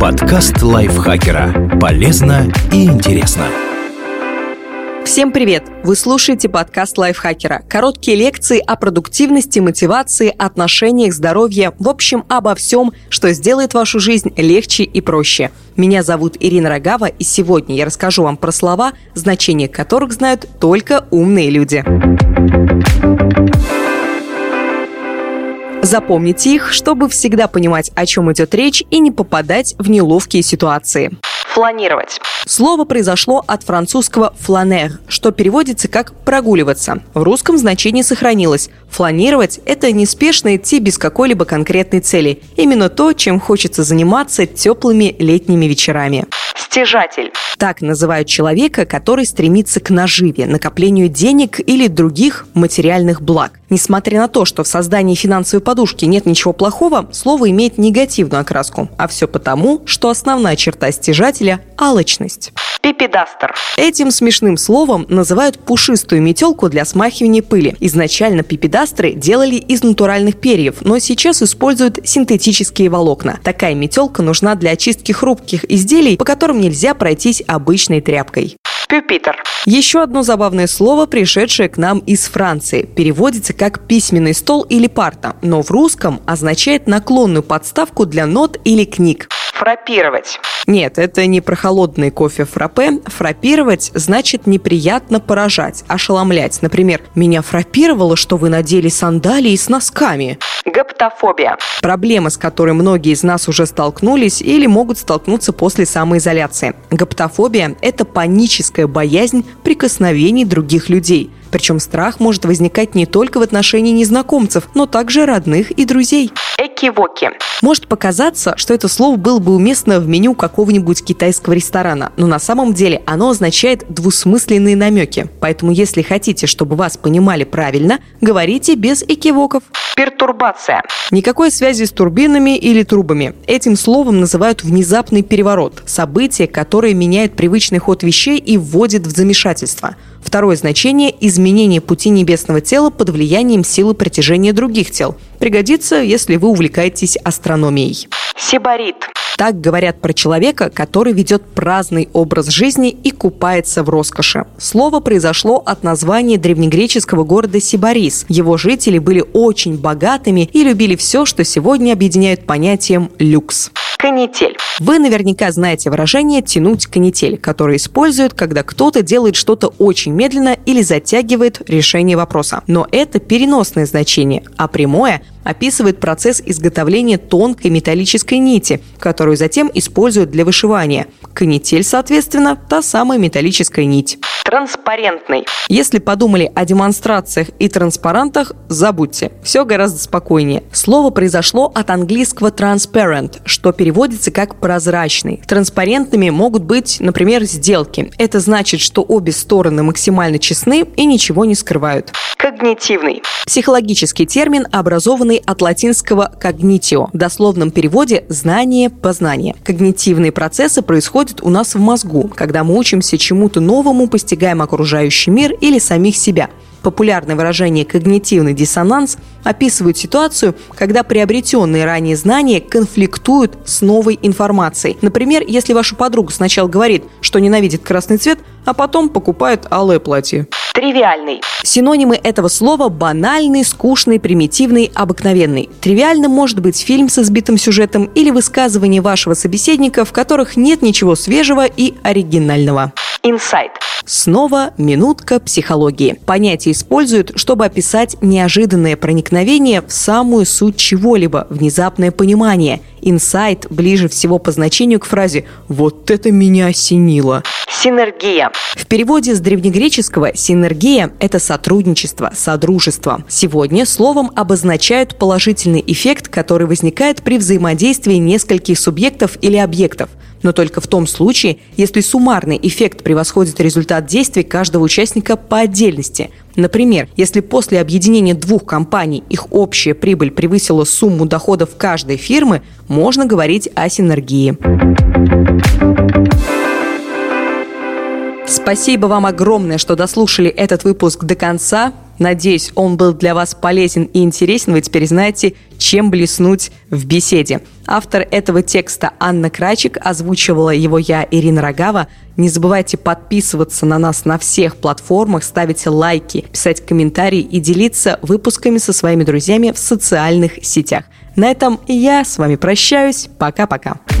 Подкаст лайфхакера. Полезно и интересно. Всем привет! Вы слушаете подкаст лайфхакера. Короткие лекции о продуктивности, мотивации, отношениях, здоровье, в общем, обо всем, что сделает вашу жизнь легче и проще. Меня зовут Ирина Рогава, и сегодня я расскажу вам про слова, значение которых знают только умные люди. Запомните их, чтобы всегда понимать, о чем идет речь и не попадать в неловкие ситуации. Фланировать. Слово произошло от французского «фланер», что переводится как «прогуливаться». В русском значении сохранилось. Фланировать – это неспешно идти без какой-либо конкретной цели. Именно то, чем хочется заниматься теплыми летними вечерами. Стяжатель. Так называют человека, который стремится к наживе, накоплению денег или других материальных благ. Несмотря на то, что в создании финансовой подушки нет ничего плохого, слово имеет негативную окраску. А все потому, что основная черта стяжателя – алчность. Пипедастер. Этим смешным словом называют пушистую метелку для смахивания пыли. Изначально пипедастры делали из натуральных перьев, но сейчас используют синтетические волокна. Такая метелка нужна для очистки хрупких изделий, по которым нельзя пройтись обычной тряпкой. Пюпитер. Еще одно забавное слово, пришедшее к нам из Франции. Переводится как письменный стол или парта, но в русском означает наклонную подставку для нот или книг. Фрапировать. Нет, это не про холодный кофе фраппе. Фрапировать значит неприятно поражать, ошеломлять. Например, «Меня фрапировало, что вы надели сандалии с носками». Гаптофобия. Проблема, с которой многие из нас уже столкнулись или могут столкнуться после самоизоляции. Гаптофобия – это паническая боязнь прикосновений других людей. Причем страх может возникать не только в отношении незнакомцев, но также родных и друзей. Экивоки. Может показаться, что это слово было бы уместно в меню какого-нибудь китайского ресторана, но на самом деле оно означает двусмысленные намеки. Поэтому если хотите, чтобы вас понимали правильно, говорите без экивоков. Пертурбация. Никакой связи с турбинами или трубами. Этим словом называют внезапный переворот. Событие, которое меняет привычный ход вещей и вводит в замешательство. Второе значение – изменение пути небесного тела под влиянием силы притяжения других тел. Пригодится, если вы увлекаетесь астрономией. Сибарит. Так говорят про человека, который ведет праздный образ жизни и купается в роскоши. Слово произошло от названия древнегреческого города Сибарис. Его жители были очень богатыми и любили все, что сегодня объединяют понятием «люкс». Канитель. Вы наверняка знаете выражение «тянуть канитель», которое используют, когда кто-то делает что-то очень медленно или затягивает решение вопроса. Но это переносное значение, а прямое описывает процесс изготовления тонкой металлической нити, которую затем используют для вышивания. Канитель, соответственно, та самая металлическая нить. Транспарентный. Если подумали о демонстрациях и транспарантах, забудьте. Все гораздо спокойнее. Слово произошло от английского transparent, что переводится как прозрачный. Транспарентными могут быть, например, сделки. Это значит, что обе стороны максимально честны и ничего не скрывают. Когнитивный. Психологический термин, образованный от латинского «cognitio», в дословном переводе «знание, познание». Когнитивные процессы происходят у нас в мозгу, когда мы учимся чему-то новому, постигаем окружающий мир или самих себя – Популярное выражение «когнитивный диссонанс» описывает ситуацию, когда приобретенные ранее знания конфликтуют с новой информацией. Например, если ваша подруга сначала говорит, что ненавидит красный цвет, а потом покупает алое платье. Тривиальный. Синонимы этого слова – банальный, скучный, примитивный, обыкновенный. Тривиальным может быть фильм с избитым сюжетом или высказывание вашего собеседника, в которых нет ничего свежего и оригинального. Инсайт. Снова минутка психологии. Понятие используют, чтобы описать неожиданное проникновение в самую суть чего-либо, внезапное понимание. Инсайт ближе всего по значению к фразе «вот это меня осенило». Синергия. В переводе с древнегреческого синергия – это сотрудничество, содружество. Сегодня словом обозначают положительный эффект, который возникает при взаимодействии нескольких субъектов или объектов – но только в том случае, если суммарный эффект превосходит результат действий каждого участника по отдельности. Например, если после объединения двух компаний их общая прибыль превысила сумму доходов каждой фирмы, можно говорить о синергии. Спасибо вам огромное, что дослушали этот выпуск до конца. Надеюсь, он был для вас полезен и интересен. Вы теперь знаете, чем блеснуть в беседе. Автор этого текста Анна Крачик, озвучивала его я, Ирина Рогава. Не забывайте подписываться на нас на всех платформах, ставить лайки, писать комментарии и делиться выпусками со своими друзьями в социальных сетях. На этом я с вами прощаюсь. Пока-пока.